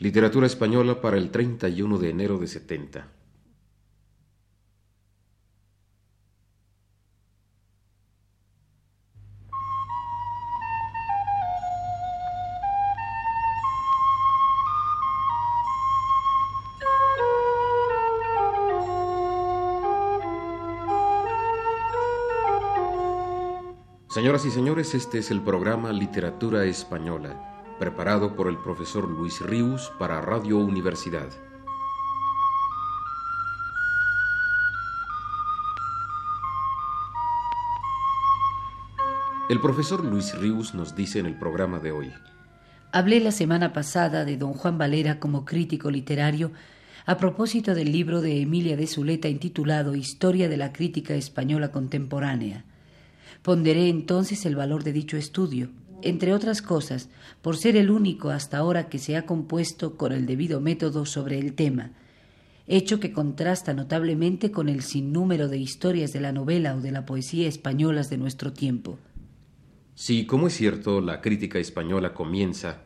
Literatura española para el 31 de enero de 70. Señoras y señores, este es el programa Literatura Española, preparado por el profesor Luis Ríos para Radio Universidad. El profesor Luis Ríos nos dice en el programa de hoy. Hablé la semana pasada de don Juan Valera como crítico literario a propósito del libro de Emilia de Zuleta intitulado Historia de la Crítica Española Contemporánea. Ponderé entonces el valor de dicho estudio, entre otras cosas, por ser el único hasta ahora que se ha compuesto con el debido método sobre el tema, hecho que contrasta notablemente con el sinnúmero de historias de la novela o de la poesía españolas de nuestro tiempo. Si, como es cierto, la crítica española comienza,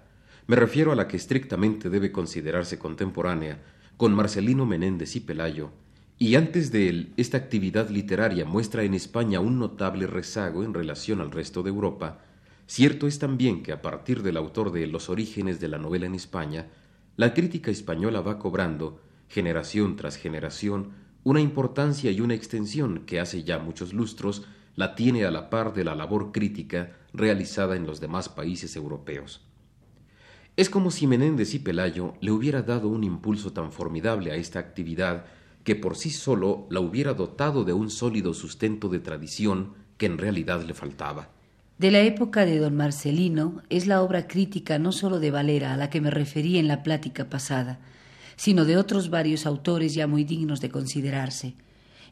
me refiero a la que estrictamente debe considerarse contemporánea, con Marcelino Menéndez y Pelayo, y antes de él, esta actividad literaria muestra en España un notable rezago en relación al resto de Europa, cierto es también que a partir del autor de Los orígenes de la novela en España, la crítica española va cobrando, generación tras generación, una importancia y una extensión que hace ya muchos lustros la tiene a la par de la labor crítica realizada en los demás países europeos. Es como si Menéndez y Pelayo le hubiera dado un impulso tan formidable a esta actividad que por sí solo la hubiera dotado de un sólido sustento de tradición que en realidad le faltaba. De la época de don Marcelino es la obra crítica no sólo de Valera, a la que me referí en la plática pasada, sino de otros varios autores ya muy dignos de considerarse,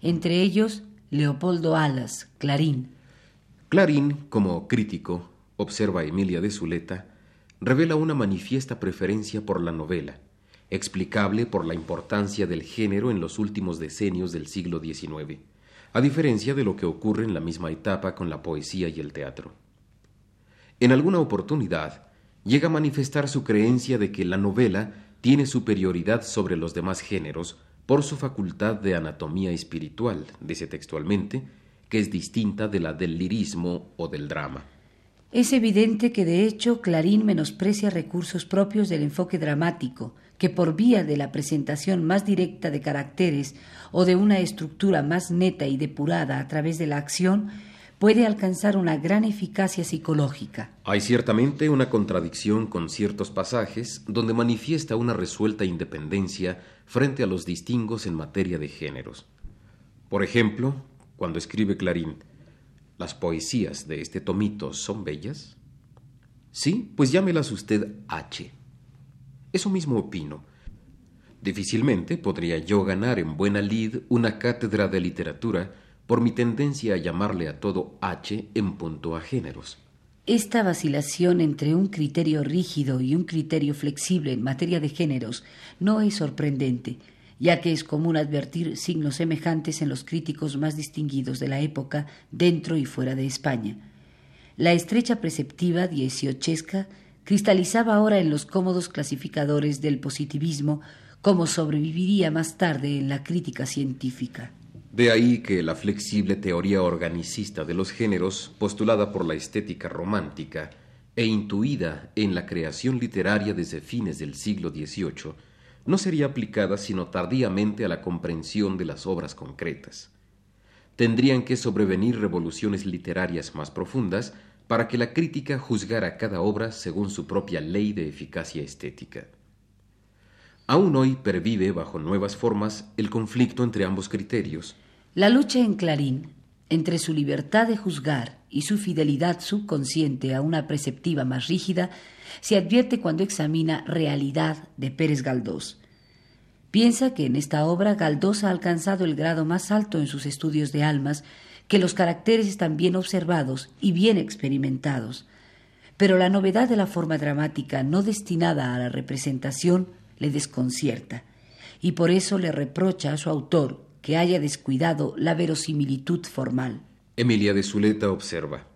entre ellos Leopoldo Alas, Clarín. Clarín, como crítico, observa Emilia de Zuleta, revela una manifiesta preferencia por la novela, explicable por la importancia del género en los últimos decenios del siglo XIX, a diferencia de lo que ocurre en la misma etapa con la poesía y el teatro. En alguna oportunidad, llega a manifestar su creencia de que la novela tiene superioridad sobre los demás géneros por su facultad de anatomía espiritual, dice textualmente, que es distinta de la del lirismo o del drama. Es evidente que de hecho Clarín menosprecia recursos propios del enfoque dramático, que por vía de la presentación más directa de caracteres o de una estructura más neta y depurada a través de la acción, puede alcanzar una gran eficacia psicológica. Hay ciertamente una contradicción con ciertos pasajes donde manifiesta una resuelta independencia frente a los distingos en materia de géneros. Por ejemplo, cuando escribe Clarín, ¿las poesías de este tomito son bellas? Sí, pues llámelas usted H. Eso mismo opino. Difícilmente podría yo ganar en buena lid una cátedra de literatura por mi tendencia a llamarle a todo H en punto a géneros. Esta vacilación entre un criterio rígido y un criterio flexible en materia de géneros no es sorprendente, ya que es común advertir signos semejantes en los críticos más distinguidos de la época dentro y fuera de España. La estrecha preceptiva dieciochesca cristalizaba ahora en los cómodos clasificadores del positivismo como sobreviviría más tarde en la crítica científica. De ahí que la flexible teoría organicista de los géneros, postulada por la estética romántica e intuida en la creación literaria desde fines del siglo XVIII, no sería aplicada sino tardíamente a la comprensión de las obras concretas. Tendrían que sobrevenir revoluciones literarias más profundas para que la crítica juzgara cada obra según su propia ley de eficacia estética. Aún hoy pervive bajo nuevas formas el conflicto entre ambos criterios. La lucha en Clarín entre su libertad de juzgar y su fidelidad subconsciente a una preceptiva más rígida se advierte cuando examina Realidad de Pérez Galdós. Piensa que en esta obra Galdós ha alcanzado el grado más alto en sus estudios de almas que los caracteres están bien observados y bien experimentados. Pero la novedad de la forma dramática no destinada a la representación le desconcierta, y por eso le reprocha a su autor que haya descuidado la verosimilitud formal. Emilia de Zuleta observa.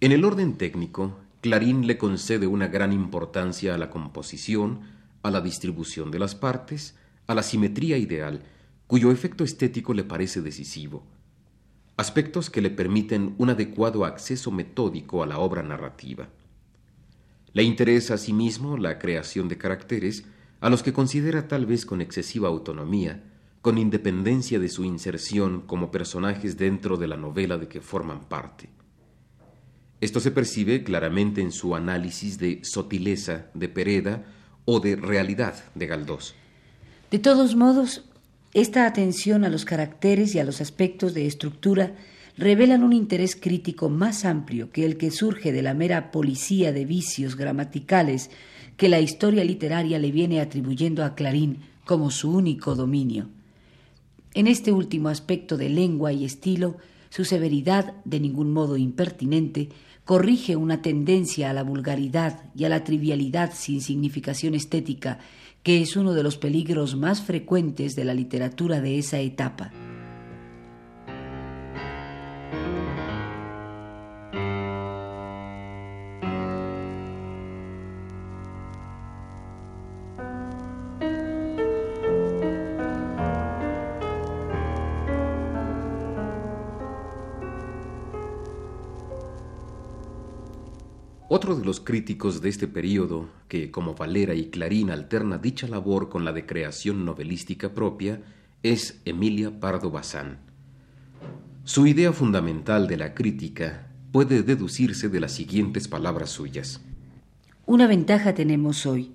En el orden técnico, Clarín le concede una gran importancia a la composición, a la distribución de las partes, a la simetría ideal, cuyo efecto estético le parece decisivo. Aspectos que le permiten un adecuado acceso metódico a la obra narrativa. Le interesa asimismo la creación de caracteres a los que considera tal vez con excesiva autonomía, con independencia de su inserción como personajes dentro de la novela de que forman parte. Esto se percibe claramente en su análisis de sotileza de Pereda o de realidad de Galdós. De todos modos, esta atención a los caracteres y a los aspectos de estructura revelan un interés crítico más amplio que el que surge de la mera policía de vicios gramaticales que la historia literaria le viene atribuyendo a Clarín como su único dominio. En este último aspecto de lengua y estilo, su severidad, de ningún modo impertinente, corrige una tendencia a la vulgaridad y a la trivialidad sin significación estética, que es uno de los peligros más frecuentes de la literatura de esa etapa. Otro de los críticos de este período, que como Valera y Clarín alterna dicha labor con la de creación novelística propia, es Emilia Pardo Bazán. Su idea fundamental de la crítica puede deducirse de las siguientes palabras suyas. Una ventaja tenemos hoy,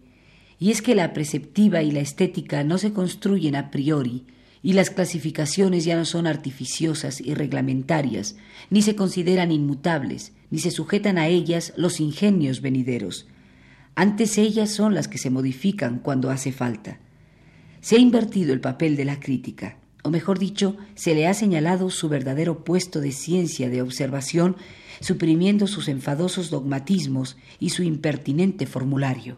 y es que la preceptiva y la estética no se construyen a priori, y las clasificaciones ya no son artificiosas y reglamentarias, ni se consideran inmutables, ni se sujetan a ellas los ingenios venideros. Antes ellas son las que se modifican cuando hace falta. Se ha invertido el papel de la crítica, o mejor dicho, se le ha señalado su verdadero puesto de ciencia de observación, suprimiendo sus enfadosos dogmatismos y su impertinente formulario.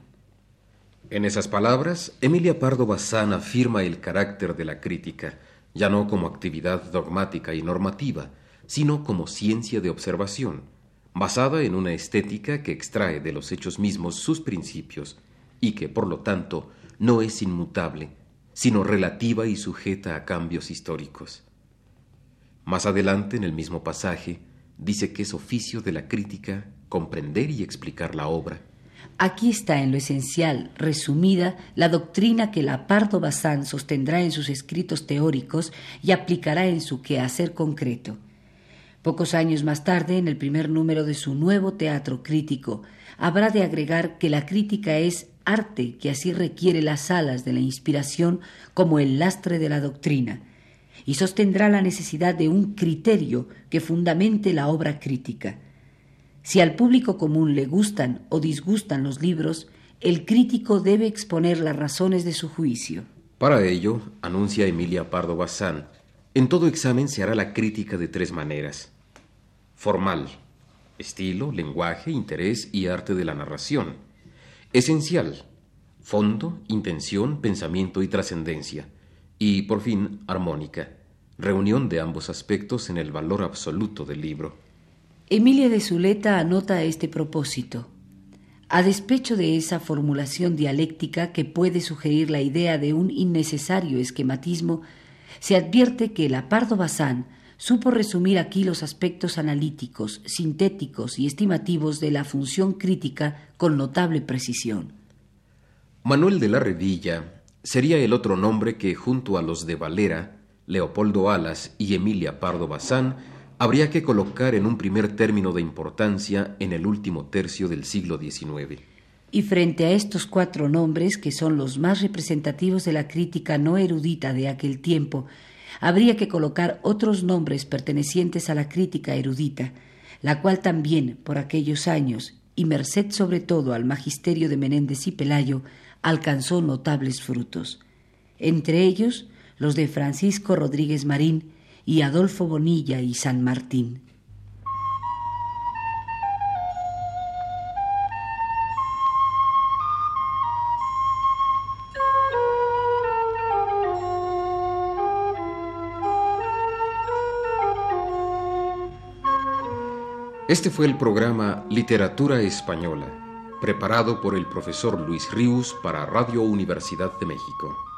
En esas palabras, Emilia Pardo Bazán afirma el carácter de la crítica, ya no como actividad dogmática y normativa, sino como ciencia de observación, basada en una estética que extrae de los hechos mismos sus principios y que, por lo tanto, no es inmutable, sino relativa y sujeta a cambios históricos. Más adelante, en el mismo pasaje, dice que es oficio de la crítica comprender y explicar la obra, Aquí está en lo esencial, resumida, la doctrina que Lapardo Bazán sostendrá en sus escritos teóricos y aplicará en su quehacer concreto. Pocos años más tarde, en el primer número de su nuevo teatro crítico, habrá de agregar que la crítica es arte que así requiere las alas de la inspiración como el lastre de la doctrina, y sostendrá la necesidad de un criterio que fundamente la obra crítica si al público común le gustan o disgustan los libros, el crítico debe exponer las razones de su juicio. Para ello, anuncia Emilia Pardo Bazán, en todo examen se hará la crítica de tres maneras. Formal, estilo, lenguaje, interés y arte de la narración. Esencial, fondo, intención, pensamiento y trascendencia. Y, por fin, armónica, reunión de ambos aspectos en el valor absoluto del libro. Emilia de Zuleta anota este propósito. A despecho de esa formulación dialéctica que puede sugerir la idea de un innecesario esquematismo, se advierte que Lapardo Bazán supo resumir aquí los aspectos analíticos, sintéticos y estimativos de la función crítica con notable precisión. Manuel de la Revilla sería el otro nombre que, junto a los de Valera, Leopoldo Alas y Emilia Pardo Bazán, habría que colocar en un primer término de importancia en el último tercio del siglo XIX. Y frente a estos cuatro nombres, que son los más representativos de la crítica no erudita de aquel tiempo, habría que colocar otros nombres pertenecientes a la crítica erudita, la cual también, por aquellos años, y merced sobre todo al magisterio de Menéndez y Pelayo, alcanzó notables frutos. Entre ellos, los de Francisco Rodríguez Marín, y Adolfo Bonilla y San Martín. Este fue el programa Literatura Española, preparado por el profesor Luis Ríos para Radio Universidad de México.